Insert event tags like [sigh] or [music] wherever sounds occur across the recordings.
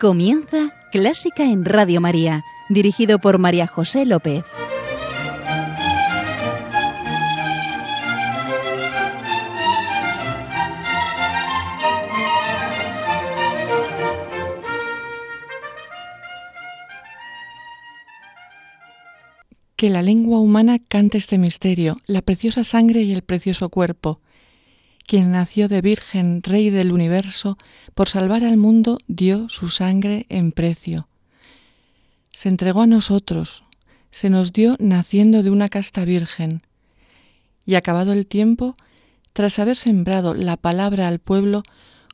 Comienza Clásica en Radio María, dirigido por María José López. Que la lengua humana cante este misterio, la preciosa sangre y el precioso cuerpo. Quien nació de Virgen, Rey del universo, por salvar al mundo dio su sangre en precio. Se entregó a nosotros, se nos dio naciendo de una casta virgen. Y acabado el tiempo, tras haber sembrado la palabra al pueblo,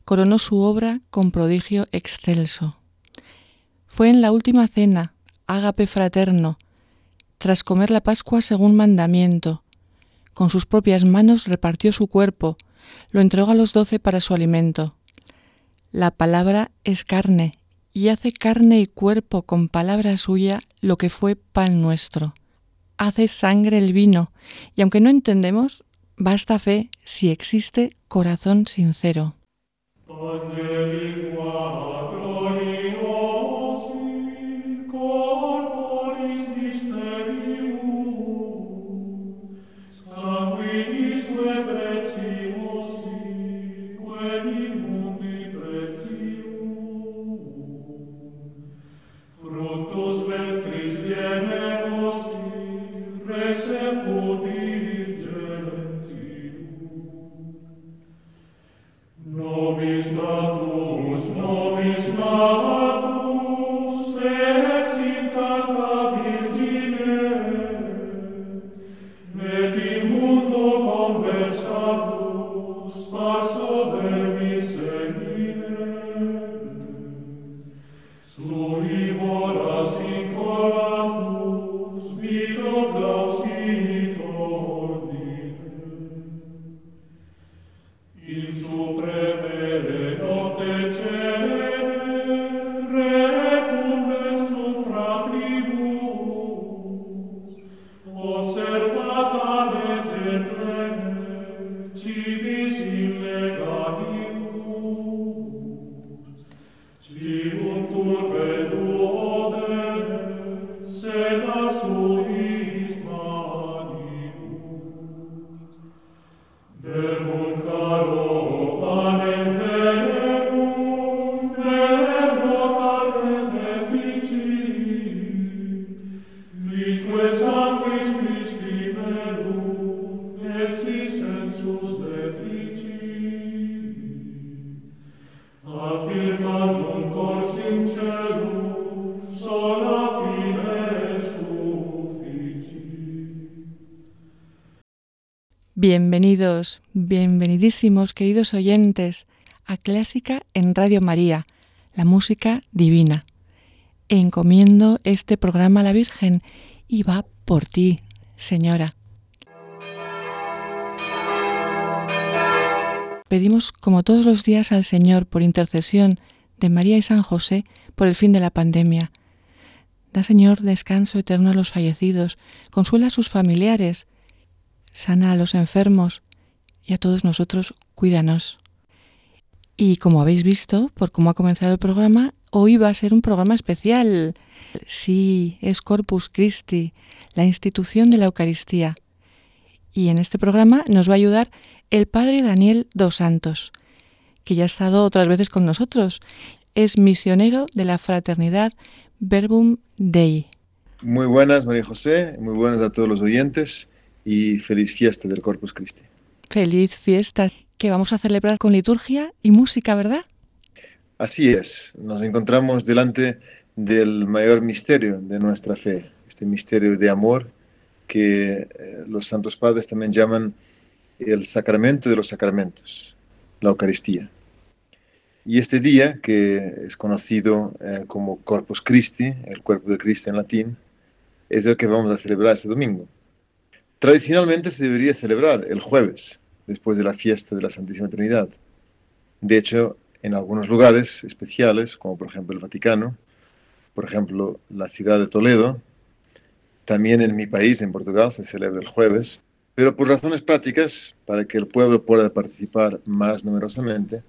coronó su obra con prodigio excelso. Fue en la última cena, ágape fraterno, tras comer la Pascua según mandamiento. Con sus propias manos repartió su cuerpo, lo entregó a los doce para su alimento. La palabra es carne, y hace carne y cuerpo con palabra suya lo que fue pan nuestro. Hace sangre el vino, y aunque no entendemos, basta fe si existe corazón sincero. Bienvenidos, bienvenidísimos queridos oyentes a Clásica en Radio María, la música divina. Encomiendo este programa a la Virgen y va por ti, Señora. Pedimos como todos los días al Señor por intercesión de María y San José por el fin de la pandemia. Da Señor descanso eterno a los fallecidos, consuela a sus familiares, sana a los enfermos y a todos nosotros cuídanos. Y como habéis visto, por cómo ha comenzado el programa, hoy va a ser un programa especial. Sí, es Corpus Christi, la institución de la Eucaristía. Y en este programa nos va a ayudar el Padre Daniel dos Santos, que ya ha estado otras veces con nosotros. Es misionero de la Fraternidad Verbum Dei. Muy buenas, María José, muy buenas a todos los oyentes y feliz fiesta del Corpus Christi. Feliz fiesta que vamos a celebrar con liturgia y música, ¿verdad? Así es, nos encontramos delante del mayor misterio de nuestra fe, este misterio de amor que eh, los santos padres también llaman el sacramento de los sacramentos, la Eucaristía. Y este día, que es conocido eh, como Corpus Christi, el cuerpo de Cristo en latín, es el que vamos a celebrar este domingo. Tradicionalmente se debería celebrar el jueves, después de la fiesta de la Santísima Trinidad. De hecho, en algunos lugares especiales, como por ejemplo el Vaticano, por ejemplo la ciudad de Toledo, también en mi país, en Portugal, se celebra el jueves, pero por razones prácticas, para que el pueblo pueda participar más numerosamente,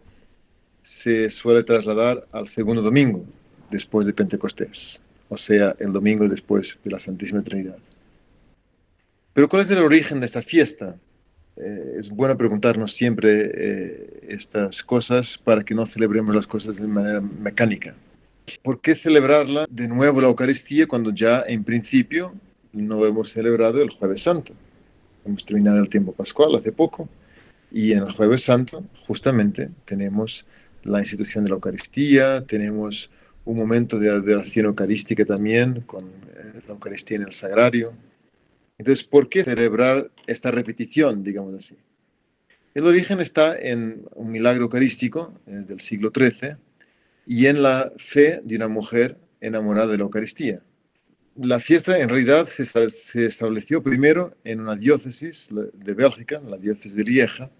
se suele trasladar al segundo domingo, después de Pentecostés, o sea, el domingo después de la Santísima Trinidad. Pero ¿cuál es el origen de esta fiesta? Eh, es bueno preguntarnos siempre eh, estas cosas para que no celebremos las cosas de manera mecánica. ¿Por qué celebrarla de nuevo la Eucaristía cuando ya en principio no hemos celebrado el jueves santo? Hemos terminado el tiempo pascual hace poco y en el jueves santo justamente tenemos la institución de la Eucaristía, tenemos un momento de adoración eucarística también con eh, la Eucaristía en el sagrario. Entonces, ¿por qué celebrar esta repetición, digamos así? El origen está en un milagro eucarístico eh, del siglo XIII y en la fe de una mujer enamorada de la Eucaristía. La fiesta en realidad se estableció primero en una diócesis de Bélgica, la diócesis de Lieja,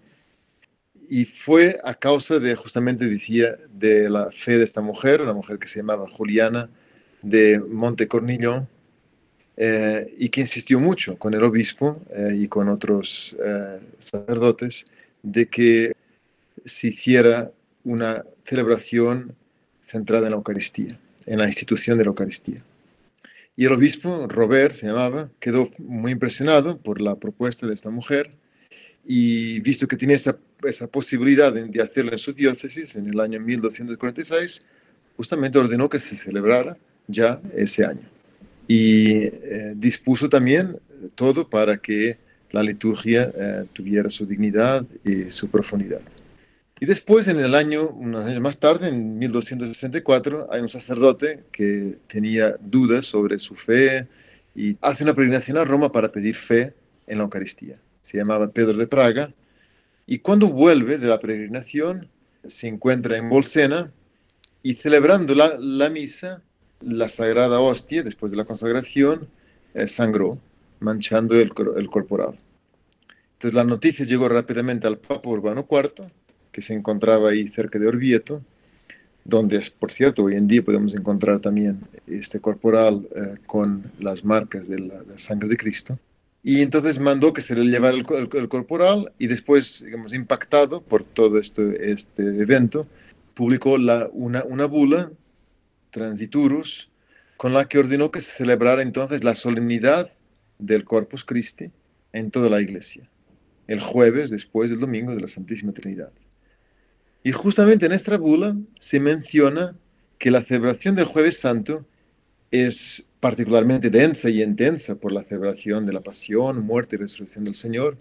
y fue a causa de, justamente decía, de la fe de esta mujer, una mujer que se llamaba Juliana de Montecornillon, eh, y que insistió mucho con el obispo eh, y con otros eh, sacerdotes de que se hiciera una celebración centrada en la Eucaristía, en la institución de la Eucaristía. Y el obispo, Robert se llamaba, quedó muy impresionado por la propuesta de esta mujer y visto que tenía esa, esa posibilidad de, hacerlo en su diócesis en el año 1246, justamente ordenó que se celebrara ya ese año y eh, dispuso también todo para que la liturgia eh, tuviera su dignidad y su profundidad. Y después, en el año, unos años más tarde, en 1264, hay un sacerdote que tenía dudas sobre su fe y hace una peregrinación a Roma para pedir fe en la Eucaristía. Se llamaba Pedro de Praga. Y cuando vuelve de la peregrinación, se encuentra en Bolsena y celebrando la, la misa, la sagrada hostia, después de la consagración, eh, sangró, manchando el, el, corporal. Entonces la noticia llegó rápidamente al Papa Urbano IV, que se encontraba ahí cerca de Orvieto, donde, por cierto, hoy en día podemos encontrar también este corporal eh, con las marcas de la, sangre de Cristo. Y entonces mandó que se le llevara el, el, corporal y después, digamos, impactado por todo este, este evento, publicó la, una, una bula Transiturus, con la que ordenó que se celebrara entonces la solemnidad del Corpus Christi en toda la iglesia, el jueves después del domingo de la Santísima Trinidad. Y justamente en esta bula se menciona que la celebración del jueves santo es particularmente densa y intensa por la celebración de la pasión, muerte y resurrección del Señor,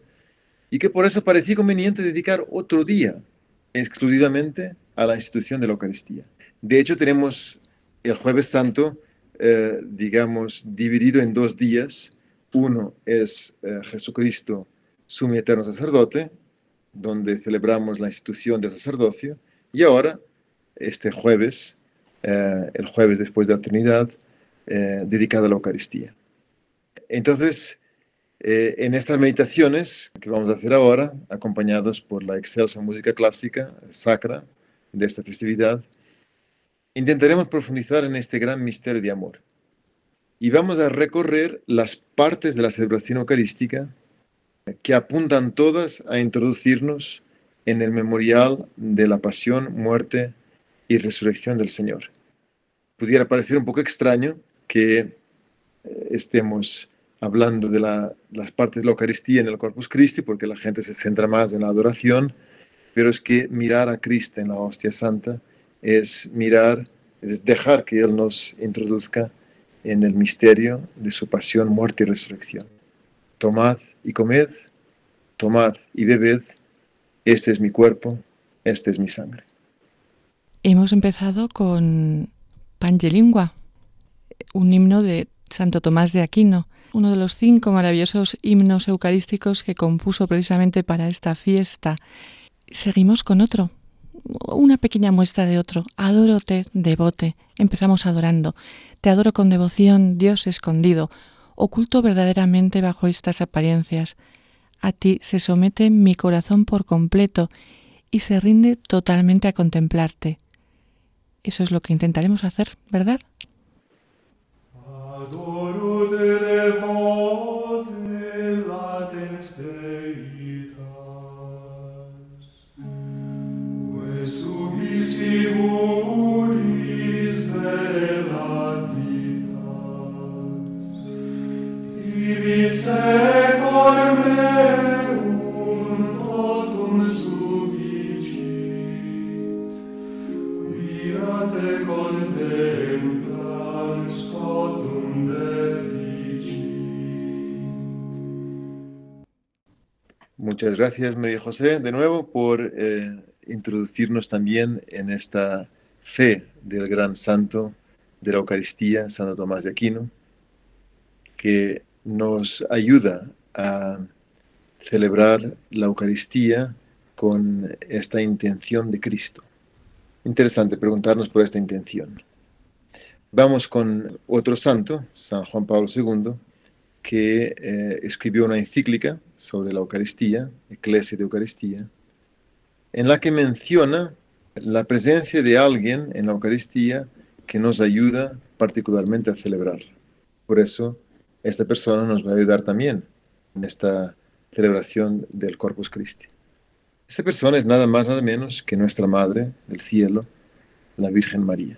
y que por eso parecía conveniente dedicar otro día exclusivamente a la institución de la Eucaristía. De hecho, tenemos el jueves santo, eh, digamos, dividido en dos días. Uno es eh, Jesucristo, sumo eterno sacerdote, donde celebramos la institución del sacerdocio, y ahora, este jueves, eh, el jueves después de la Trinidad, dedicado a la Eucaristía. Entonces, en estas meditaciones que vamos a hacer ahora, acompañados por la excelsa música clásica, sacra, de esta festividad, intentaremos profundizar en este gran misterio de amor. Y vamos a recorrer las partes de la celebración eucarística que apuntan todas a introducirnos en el memorial de la pasión, muerte y resurrección del Señor. Pudiera parecer un poco extraño que eh, estemos hablando de las partes de la Eucaristía en el Corpus Christi, porque la gente se centra más en la adoración, pero es que mirar a Cristo en la hostia santa es mirar, es dejar que Él nos introduzca en el misterio de su pasión, muerte y resurrección. Tomad y comed, tomad y bebed, este es mi cuerpo, este es mi sangre. Hemos empezado con Pangelingua, un himno de Santo Tomás de Aquino, uno de los cinco maravillosos himnos eucarísticos que compuso precisamente para esta fiesta. Seguimos con otro, una pequeña muestra de otro. Adórote, devote. Empezamos adorando. Te adoro con devoción, Dios escondido, oculto verdaderamente bajo estas apariencias. A ti se somete mi corazón por completo y se rinde totalmente a contemplarte. Eso es lo que intentaremos hacer, ¿verdad? figuris Muchas gracias, María José, de nuevo por eh, introducirnos también en esta fe del gran santo de la Eucaristía, Santo Tomás de Aquino, que nos ayuda a celebrar la Eucaristía con esta intención de Cristo. Interesante preguntarnos por esta intención. Vamos con otro santo, San Juan Pablo II, que eh, escribió una encíclica sobre la Eucaristía, Eclesia de Eucaristía, en la que menciona la presencia de alguien en la Eucaristía que nos ayuda particularmente a celebrarla. Por eso, esta persona nos va a ayudar también en esta celebración del Corpus Christi. Esta persona es nada más, nada menos que nuestra Madre del Cielo, la Virgen María.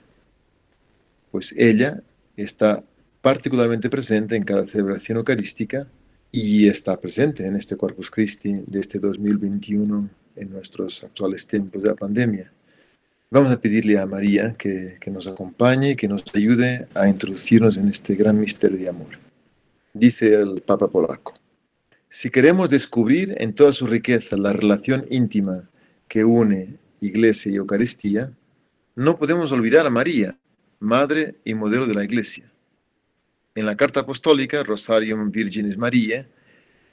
Pues ella está particularmente presente en cada celebración eucarística y está presente en este Corpus Christi de este 2021 en nuestros actuales tiempos de la pandemia. Vamos a pedirle a María que, que nos acompañe y que nos ayude a introducirnos en este gran misterio de amor. Dice el Papa polaco, si queremos descubrir en toda su riqueza la relación íntima que une Iglesia y Eucaristía, no podemos olvidar a María, madre y modelo de la Iglesia en la carta apostólica Rosarium Virginis Mariae,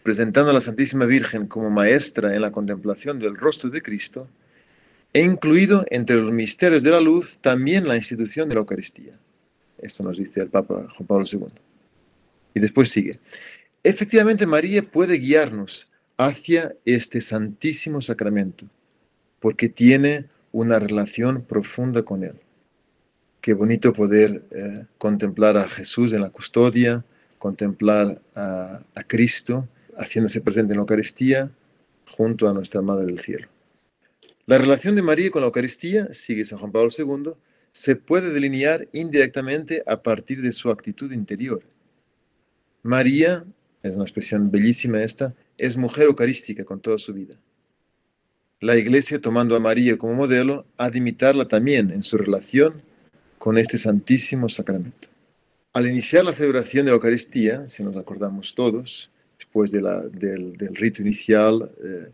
presentando a la Santísima Virgen como maestra en la contemplación del rostro de Cristo, he incluido entre los misterios de la luz también la institución de la Eucaristía. Esto nos dice el Papa Juan Pablo II. Y después sigue. Efectivamente, María puede guiarnos hacia este santísimo sacramento, porque tiene una relación profunda con él. Qué bonito poder eh, contemplar a Jesús en la custodia, contemplar a, Cristo haciéndose presente en la Eucaristía junto a nuestra Madre del Cielo. La relación de María con la Eucaristía, sigue San Juan Pablo II, se puede delinear indirectamente a partir de su actitud interior. María, es una expresión bellísima esta, es mujer eucarística con toda su vida. La Iglesia, tomando a María como modelo, ha de imitarla también en su relación con este santísimo sacramento. Al iniciar la celebración de la Eucaristía, si nos acordamos todos, después del, rito inicial eh,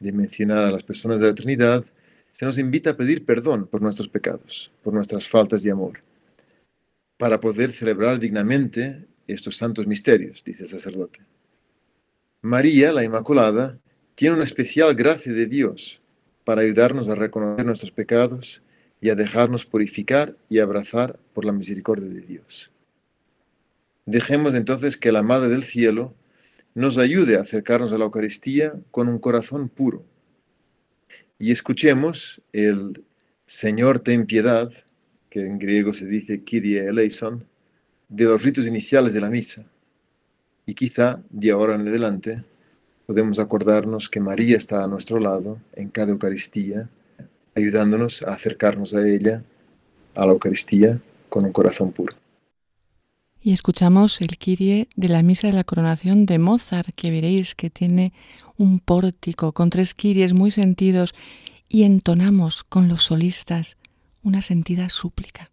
de mencionar a las personas de la Trinidad, se nos invita a pedir perdón por nuestros pecados, por nuestras faltas de amor, para poder celebrar dignamente estos santos misterios, dice el sacerdote. María, la Inmaculada, tiene una especial gracia de Dios para ayudarnos a reconocer nuestros pecados y a dejarnos purificar y abrazar por la misericordia de Dios. Dejemos entonces que la Madre del Cielo nos ayude a acercarnos a la Eucaristía con un corazón puro. Y escuchemos el Señor ten piedad, que en griego se dice Kyrie eleison, de los ritos iniciales de la misa. Y quizá de ahora en adelante podemos acordarnos que María está a nuestro lado en cada Eucaristía ayudándonos a acercarnos a ella, a la Eucaristía, con un corazón puro. Y escuchamos el Kyrie de la Misa de la Coronación de Mozart, que veréis que tiene un pórtico con tres Kyries muy sentidos y entonamos con los solistas una sentida súplica.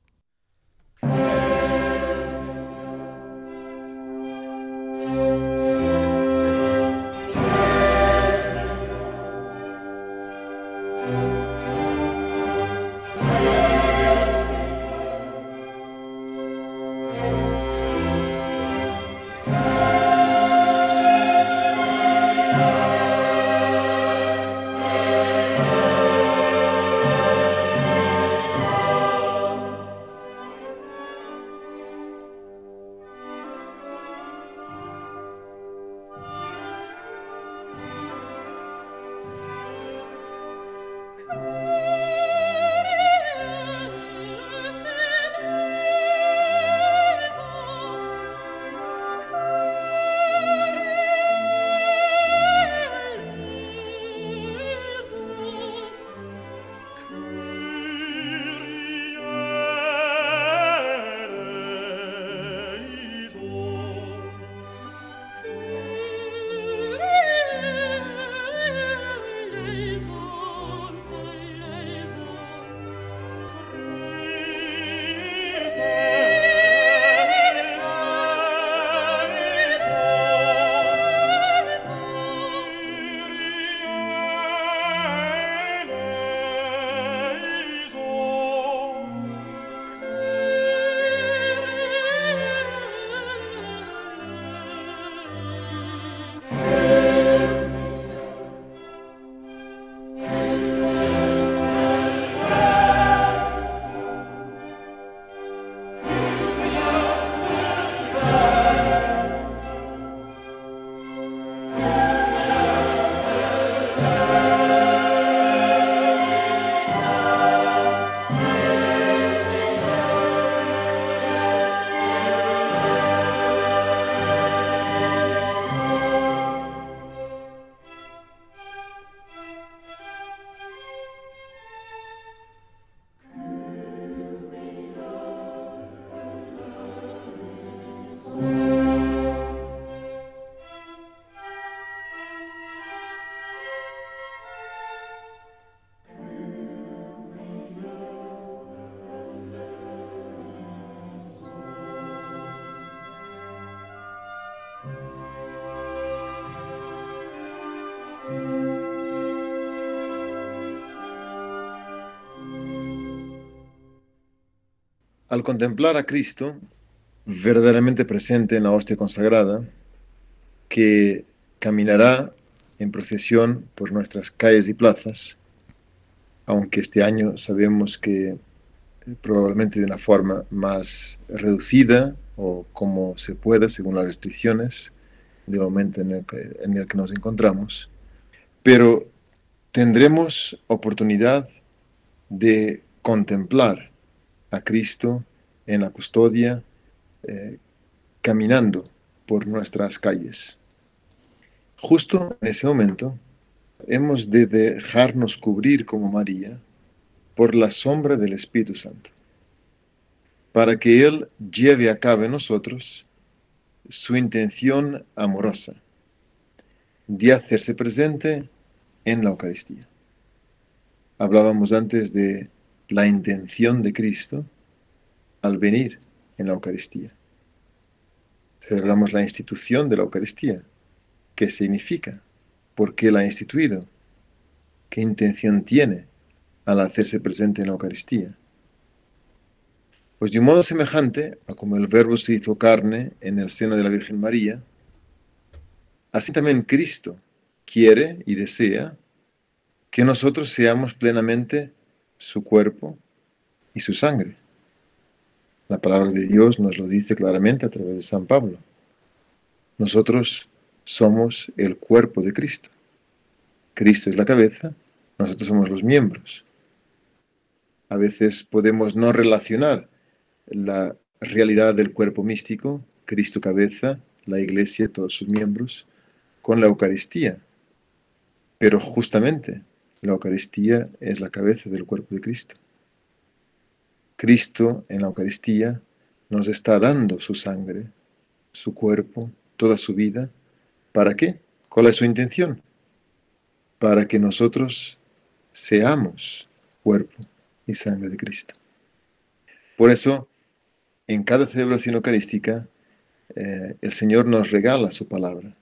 Al contemplar a Cristo verdaderamente presente en la hostia consagrada, que caminará en procesión por nuestras calles y plazas, aunque este año sabemos que eh, probablemente de una forma más reducida o como se pueda según las restricciones del momento en el que, en el que nos encontramos, pero tendremos oportunidad de contemplar a Cristo en la custodia, eh, caminando por nuestras calles. Justo en ese momento hemos de dejarnos cubrir como María por la sombra del Espíritu Santo, para que Él lleve a cabo en nosotros su intención amorosa de hacerse presente en la Eucaristía. Hablábamos antes de la intención de Cristo al venir en la Eucaristía. Celebramos la institución de la Eucaristía. ¿Qué significa? ¿Por qué la ha instituido? ¿Qué intención tiene al hacerse presente en la Eucaristía? Pues de un modo semejante a como el Verbo se hizo carne en el seno de la Virgen María, así también Cristo quiere y desea que nosotros seamos plenamente su cuerpo y su sangre. La palabra de Dios nos lo dice claramente a través de San Pablo. Nosotros somos el cuerpo de Cristo. Cristo es la cabeza, nosotros somos los miembros. A veces podemos no relacionar la realidad del cuerpo místico, Cristo cabeza, la iglesia, todos sus miembros, con la Eucaristía. Pero justamente la Eucaristía es la cabeza del cuerpo de Cristo. Cristo en la Eucaristía nos está dando su sangre, su cuerpo, toda su vida. ¿Para qué? ¿Cuál es su intención? Para que nosotros seamos cuerpo y sangre de Cristo. Por eso, en cada celebración eucarística, eh, el Señor nos regala su palabra.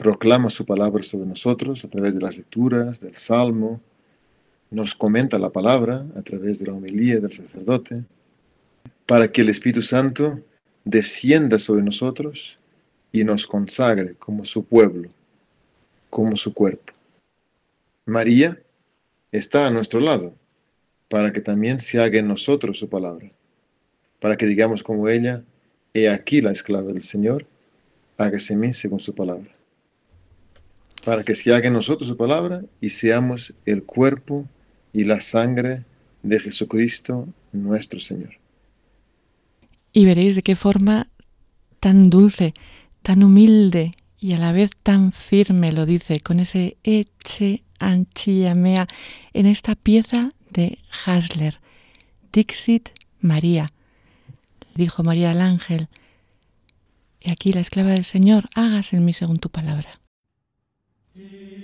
Proclama su palabra sobre nosotros a través de las lecturas, del salmo, nos comenta la palabra a través de la homilía del sacerdote, para que el Espíritu Santo descienda sobre nosotros y nos consagre como su pueblo, como su cuerpo. María está a nuestro lado, para que también se haga en nosotros su palabra, para que digamos como ella, he aquí la esclava del Señor, hágase en mí según su palabra, para que se haga en nosotros su palabra y seamos el cuerpo y la sangre de Jesucristo nuestro Señor. Y veréis de qué forma tan dulce, tan humilde y a la vez tan firme lo dice con ese eche anchillamea en esta pieza de Hasler. Dixit María. Dijo María al ángel, y aquí la esclava del Señor, hágase en mí según tu palabra. Die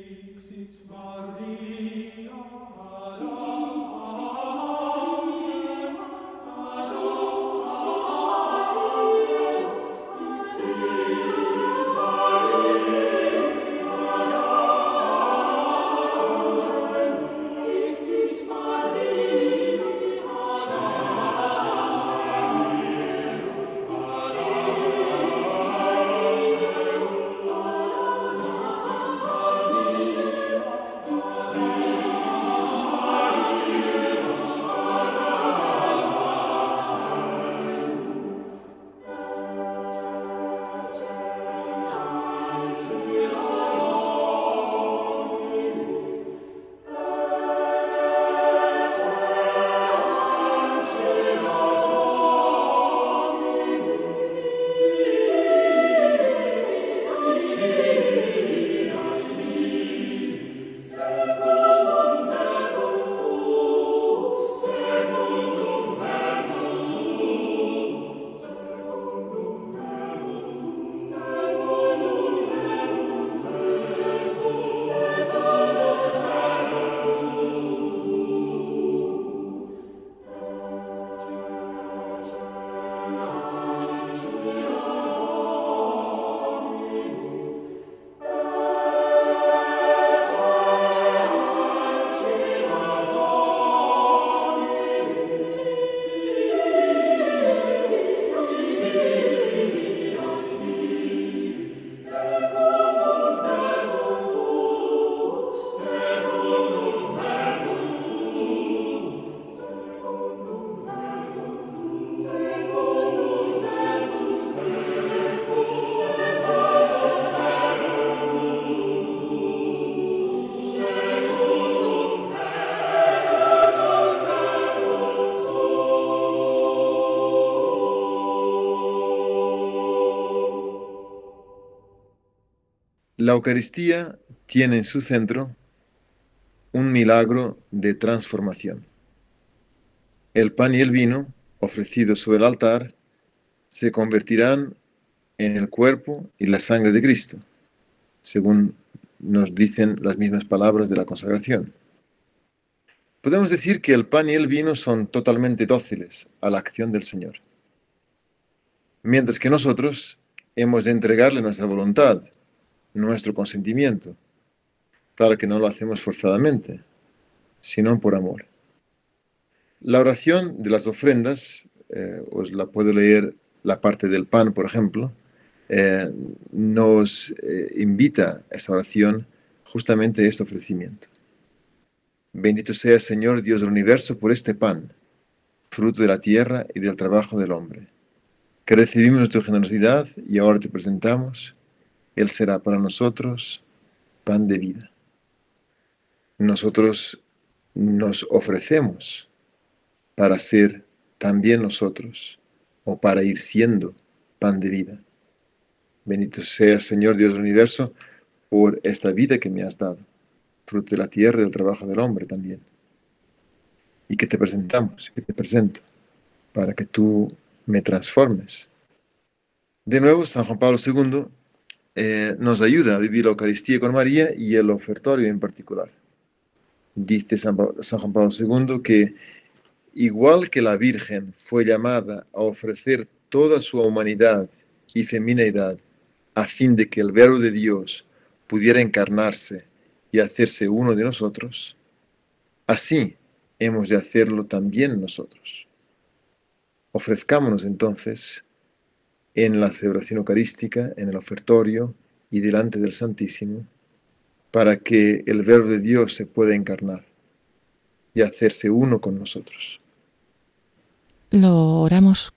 La Eucaristía tiene en su centro un milagro de transformación. El pan y el vino ofrecidos sobre el altar se convertirán en el cuerpo y la sangre de Cristo, según nos dicen las mismas palabras de la consagración. Podemos decir que el pan y el vino son totalmente dóciles a la acción del Señor, mientras que nosotros hemos de entregarle nuestra voluntad, nuestro consentimiento. Claro que no lo hacemos forzadamente, sino por amor. La oración de las ofrendas, eh, os la puedo leer la parte del pan, por ejemplo, eh, nos eh, invita a esta oración justamente a este ofrecimiento. Bendito sea Señor Dios del universo por este pan, fruto de la tierra y del trabajo del hombre, que recibimos tu generosidad y ahora te presentamos. Él será para nosotros pan de vida. Nosotros nos ofrecemos para ser también nosotros o para ir siendo pan de vida. Bendito sea Señor Dios del universo por esta vida que me has dado fruto de la tierra y del trabajo del hombre también. Y que te presentamos, que te presento, para que tú me transformes. De nuevo, San Juan Pablo II eh, nos ayuda a vivir la Eucaristía con María y el ofertorio en particular. Dice San, San Juan Pablo II que igual que la Virgen fue llamada a ofrecer toda su humanidad y feminidad a fin de que el verbo de Dios pudiera encarnarse y hacerse uno de nosotros, así hemos de hacerlo también nosotros. Ofrezcámonos entonces en la celebración eucarística, en el ofertorio y delante del Santísimo, para que el Verbo de Dios se pueda encarnar y hacerse uno con nosotros. Lo oramos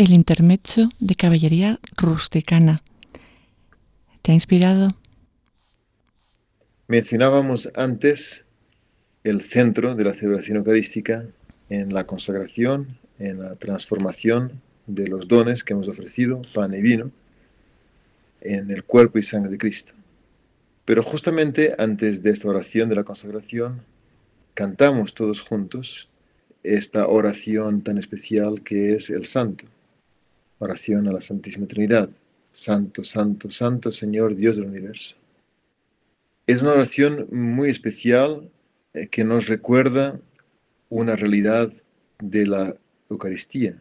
el intermecho de caballería rusticana. ¿Te ha inspirado? Mencionábamos antes el centro de la celebración eucarística en la consagración, en la transformación de los dones que hemos ofrecido, pan y vino, en el cuerpo y sangre de Cristo. Pero justamente antes de esta oración de la consagración, cantamos todos juntos esta oración tan especial que es el Santo, oración a la Santísima Trinidad. Santo, Santo, Santo Señor Dios del universo. Es una oración muy especial eh, que nos recuerda una realidad de la Eucaristía.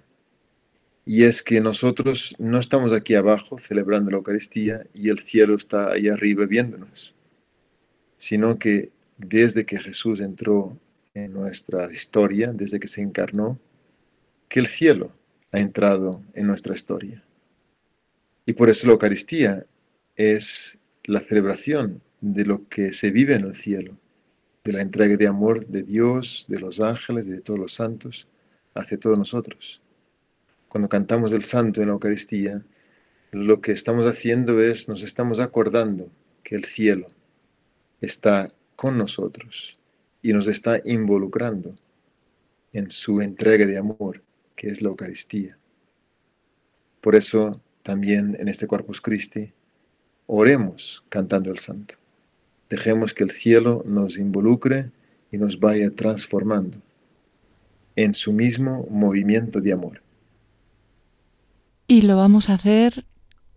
Y es que nosotros no estamos aquí abajo celebrando la Eucaristía y el cielo está ahí arriba viéndonos, sino que desde que Jesús entró en nuestra historia, desde que se encarnó, que el cielo ha entrado en nuestra historia. Y por eso la Eucaristía es la celebración de lo que se vive en el cielo, de la entrega de amor de Dios, de los ángeles, de todos los santos, hacia todos nosotros. Cuando cantamos el santo en la Eucaristía, lo que estamos haciendo es, nos estamos acordando que el cielo está con nosotros y nos está involucrando en su entrega de amor, que es la Eucaristía. Por eso también en este Corpus Christi oremos cantando el santo. Dejemos que el cielo nos involucre y nos vaya transformando en su mismo movimiento de amor. Y lo vamos a hacer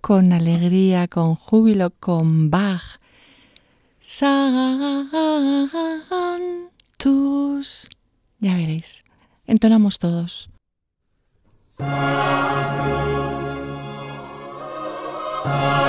con alegría, con júbilo, con Bach. tus. Ya veréis. Entonamos todos. Thank you.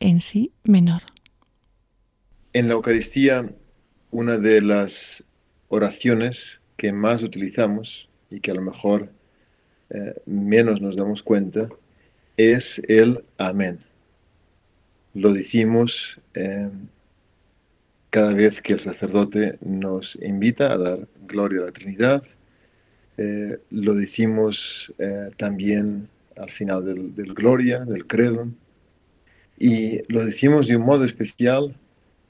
En sí menor. En la Eucaristía, una de las oraciones que más utilizamos y que a lo mejor eh, menos nos damos cuenta es el amén. Lo decimos eh, cada vez que el sacerdote nos invita a dar gloria a la Trinidad. Eh, lo decimos también al final del, Gloria, del Credo. Y lo decimos de un modo especial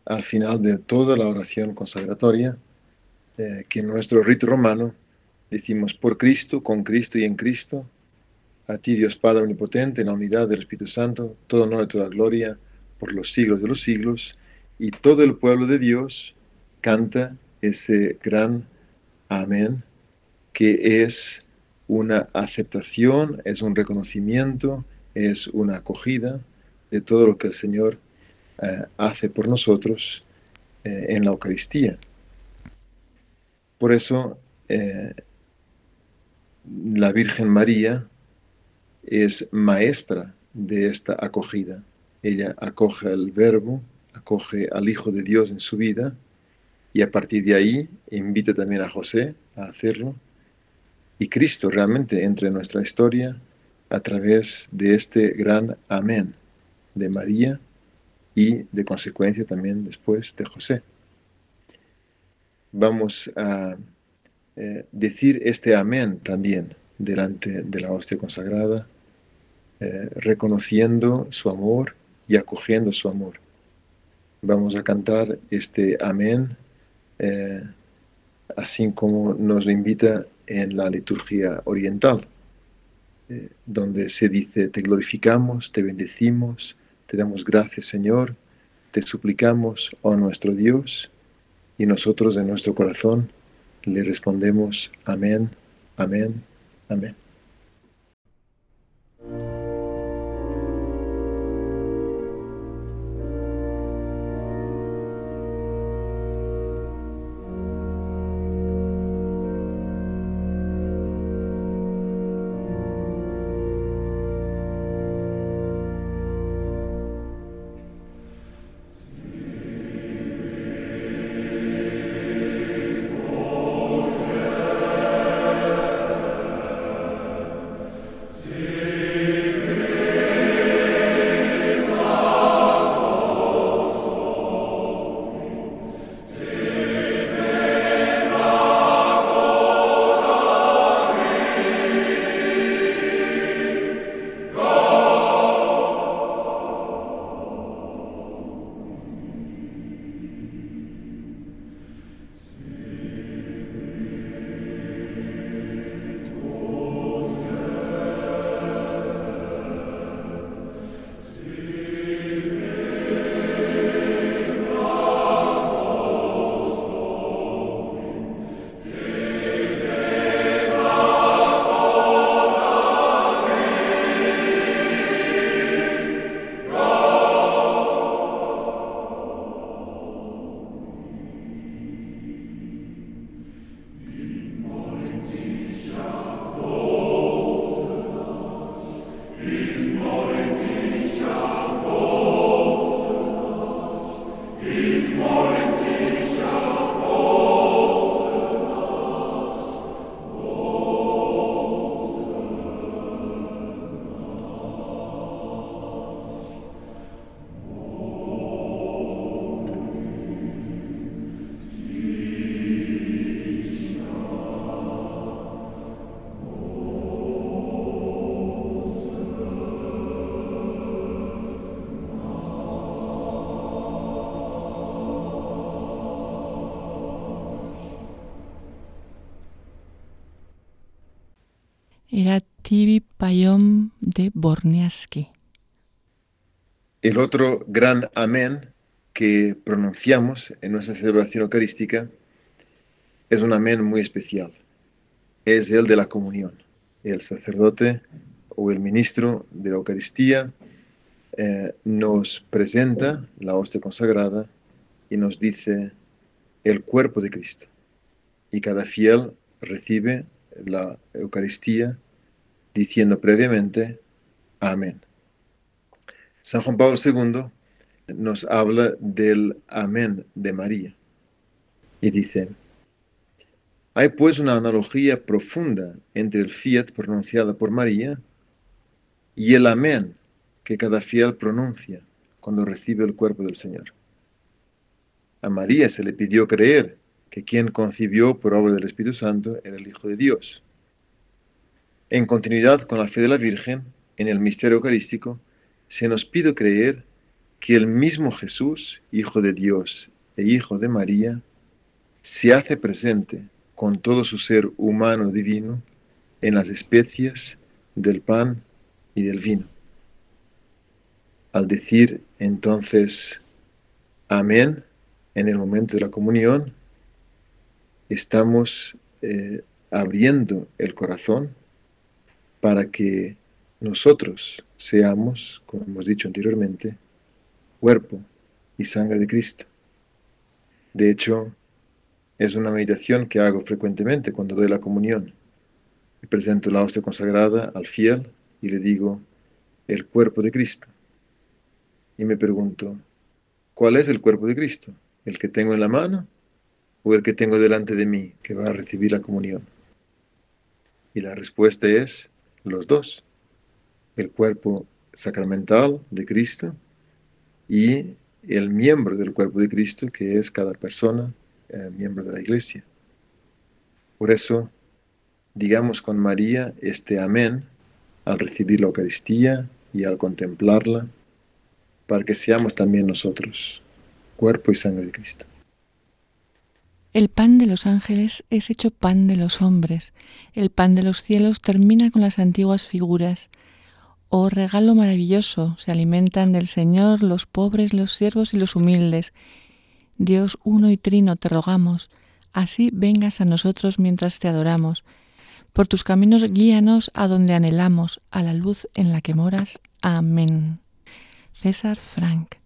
al final de toda la oración consagratoria, que en nuestro rito romano Decimos, por Cristo, con Cristo y en Cristo, a ti Dios Padre Omnipotente, en la unidad del Espíritu Santo, todo honor y toda gloria por los siglos de los siglos, y todo el pueblo de Dios canta ese gran amén, que es una aceptación, es un reconocimiento, es una acogida de todo lo que el Señor eh, hace por nosotros eh, en la Eucaristía. Por eso eh, la Virgen María es maestra de esta acogida. Ella acoge al Verbo, acoge al Hijo de Dios en su vida y a partir de ahí invita también a José a hacerlo. Y Cristo realmente entra en nuestra historia a través de este gran amén de María y de consecuencia también después de José. Vamos a eh, decir este amén también delante de la hostia consagrada, eh, reconociendo su amor y acogiendo su amor. Vamos a cantar este amén, eh, así como nos lo invita en la liturgia oriental, donde se dice, te glorificamos, te bendecimos, te damos gracias Señor, te suplicamos, oh nuestro Dios, y nosotros en nuestro corazón le respondemos amén, amén, amén. Era Tibi Payom de Borniaski. El otro gran amén que pronunciamos en nuestra celebración eucarística es un amén muy especial. Es el de la comunión. El sacerdote o el ministro de la Eucaristía eh, nos presenta la hostia consagrada y nos dice el cuerpo de Cristo. Y cada fiel recibe la Eucaristía diciendo previamente Amén. San Juan Pablo II nos habla del amén de María y dice, hay pues una analogía profunda entre el fiat pronunciado por María y el amén que cada fiel pronuncia cuando recibe el cuerpo del Señor. A María se le pidió creer que quien concibió por obra del Espíritu Santo era el Hijo de Dios. En continuidad con la fe de la Virgen, en el misterio eucarístico, se nos pide creer que el mismo Jesús, Hijo de Dios e Hijo de María, se hace presente con todo su ser humano divino en las especies del pan y del vino. Al decir entonces amén en el momento de la comunión, estamos eh, abriendo el corazón para que nosotros seamos, como hemos dicho anteriormente, cuerpo y sangre de Cristo. De hecho, es una meditación que hago frecuentemente cuando doy la comunión. Me presento la hostia consagrada al fiel y le digo, el cuerpo de Cristo. Y me pregunto, ¿cuál es el cuerpo de Cristo? ¿El que tengo en la mano o el que tengo delante de mí que va a recibir la comunión? Y la respuesta es los dos. El cuerpo sacramental de Cristo y el miembro del cuerpo de Cristo que es cada persona eh, miembro de la iglesia. Por eso, digamos con María este amén al recibir la Eucaristía y al contemplarla, para que seamos también nosotros cuerpo y sangre de Cristo. El pan de los ángeles es hecho pan de los hombres. El pan de los cielos termina con las antiguas figuras. Oh regalo maravilloso, se alimentan del Señor los pobres, los siervos y los humildes, Dios uno y trino, te rogamos, así vengas a nosotros mientras te adoramos. Por tus caminos guíanos a donde anhelamos, a la luz en la que moras. Amén. César Frank.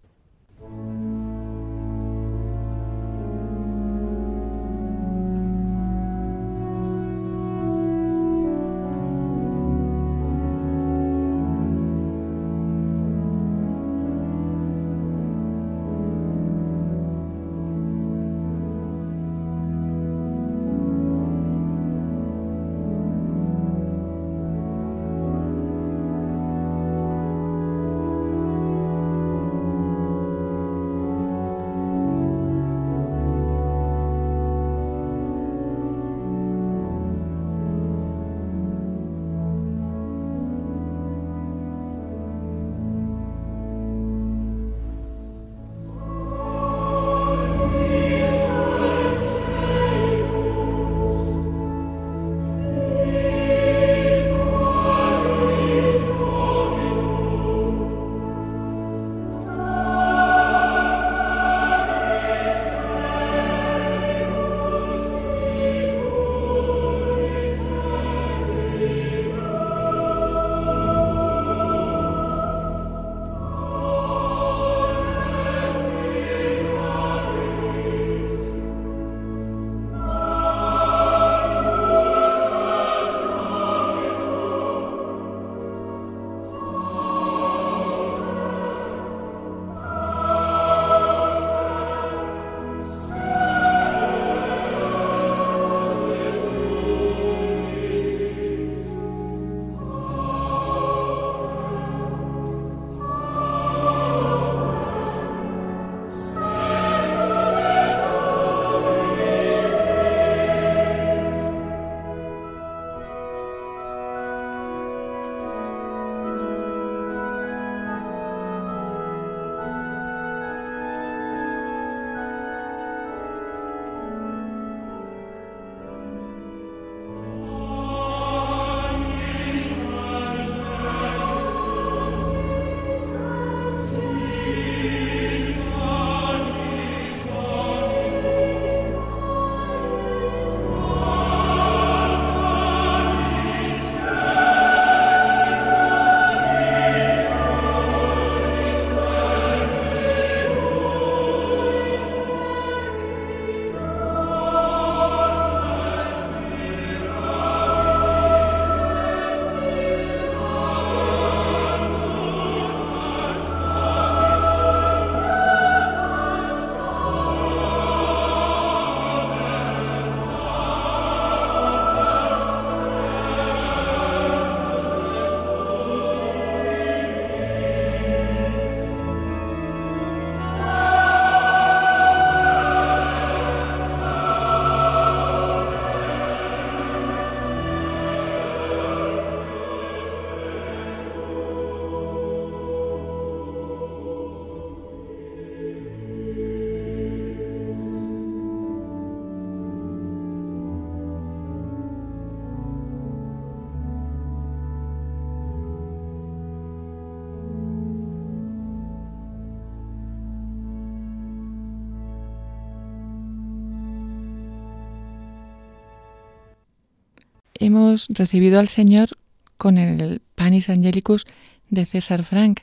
Hemos recibido al Señor con el Panis Angelicus de César Frank.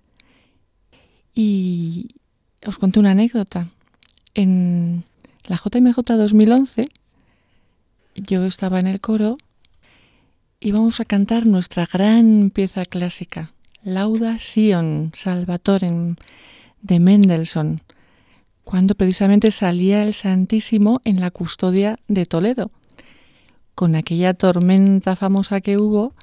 Y os cuento una anécdota. En la JMJ 2011 yo estaba en el coro y vamos a cantar nuestra gran pieza clásica, Lauda Sion Salvatore de Mendelssohn, cuando precisamente salía el Santísimo en la custodia de Toledo. Con aquella tormenta famosa que hubo,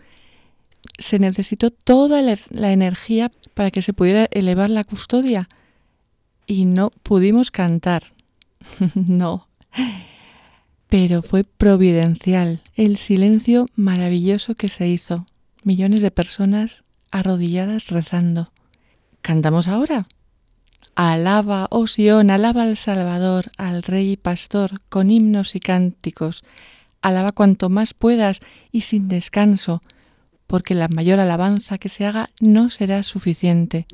se necesitó toda la energía para que se pudiera elevar la custodia y no pudimos cantar. [laughs] no. Pero fue providencial el silencio maravilloso que se hizo. Millones de personas arrodilladas rezando. ¿Cantamos ahora? Alaba, oh Sión, alaba al Salvador, al Rey y Pastor, con himnos y cánticos. Alaba cuanto más puedas y sin descanso, porque la mayor alabanza que se haga no será suficiente.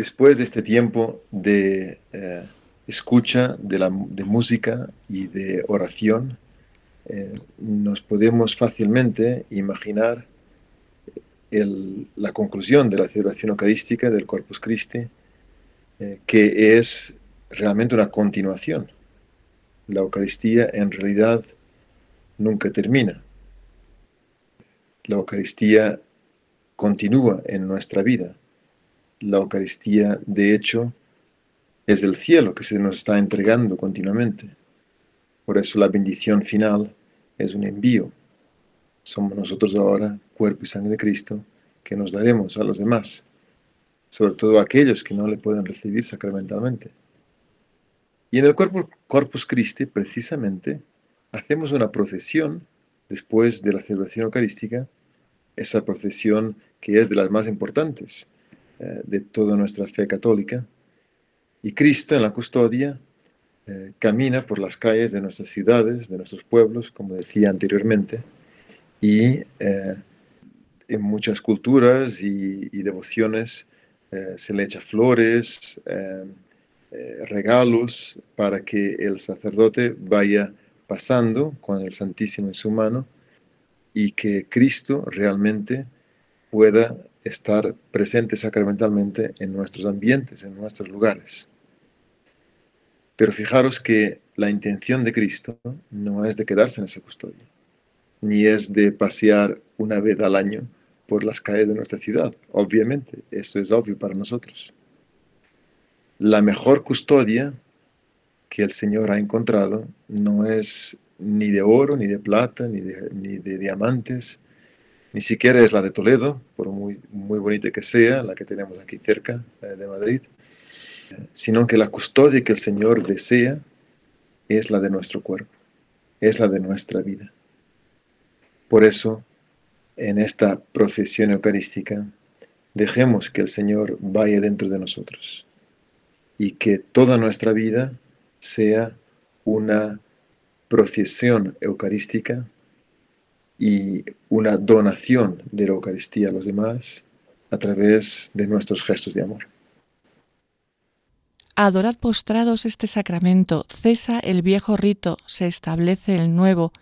Después de este tiempo de eh, escucha, de, la, de, música y de oración, eh, nos podemos fácilmente imaginar el, la conclusión de la celebración eucarística del Corpus Christi, eh, que es realmente una continuación. La Eucaristía en realidad nunca termina. La Eucaristía continúa en nuestra vida la Eucaristía, de hecho, es el cielo que se nos está entregando continuamente. Por eso la bendición final es un envío. Somos nosotros ahora, cuerpo y sangre de Cristo, que nos daremos a los demás, sobre todo a aquellos que no le pueden recibir sacramentalmente. Y en el Corpus Christi, precisamente, hacemos una procesión después de la celebración eucarística, esa procesión que es de las más importantes, eh, de toda nuestra fe católica. Y Cristo en la custodia eh, camina por las calles de nuestras ciudades, de nuestros pueblos, como decía anteriormente, y eh, en muchas culturas y, devociones se le echa flores, regalos para que el sacerdote vaya pasando con el Santísimo en su mano y que Cristo realmente pueda estar presente sacramentalmente en nuestros ambientes, en nuestros lugares. Pero fijaros que la intención de Cristo no es de quedarse en esa custodia, ni es de pasear una vez al año por las calles de nuestra ciudad. Obviamente, esto es obvio para nosotros. La mejor custodia que el Señor ha encontrado no es ni de oro, ni de plata, ni de diamantes, ni siquiera es la de Toledo, por muy, muy bonita que sea, la que tenemos aquí cerca de Madrid, sino que la custodia que el Señor desea es la de nuestro cuerpo, es la de nuestra vida. Por eso, en esta procesión eucarística, dejemos que el Señor vaya dentro de nosotros y que toda nuestra vida sea una procesión eucarística y una donación de la Eucaristía a los demás a través de nuestros gestos de amor. Adorad postrados este sacramento, cesa el viejo rito, se establece el nuevo,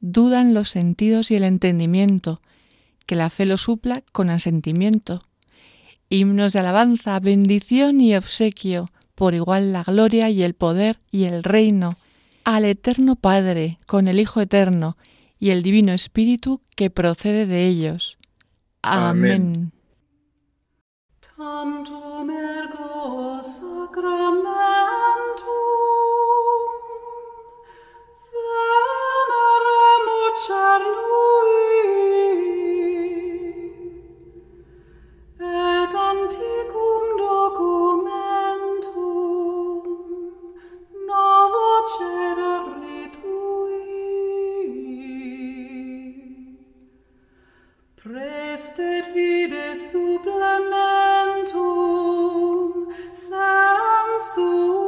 dudan los sentidos y el entendimiento, que la fe lo supla con asentimiento. Himnos de alabanza, bendición y obsequio, por igual la gloria y el poder y el reino, al eterno Padre, con el Hijo eterno, y el Divino Espíritu que procede de ellos. Amén. Prestet vide supplementum sansum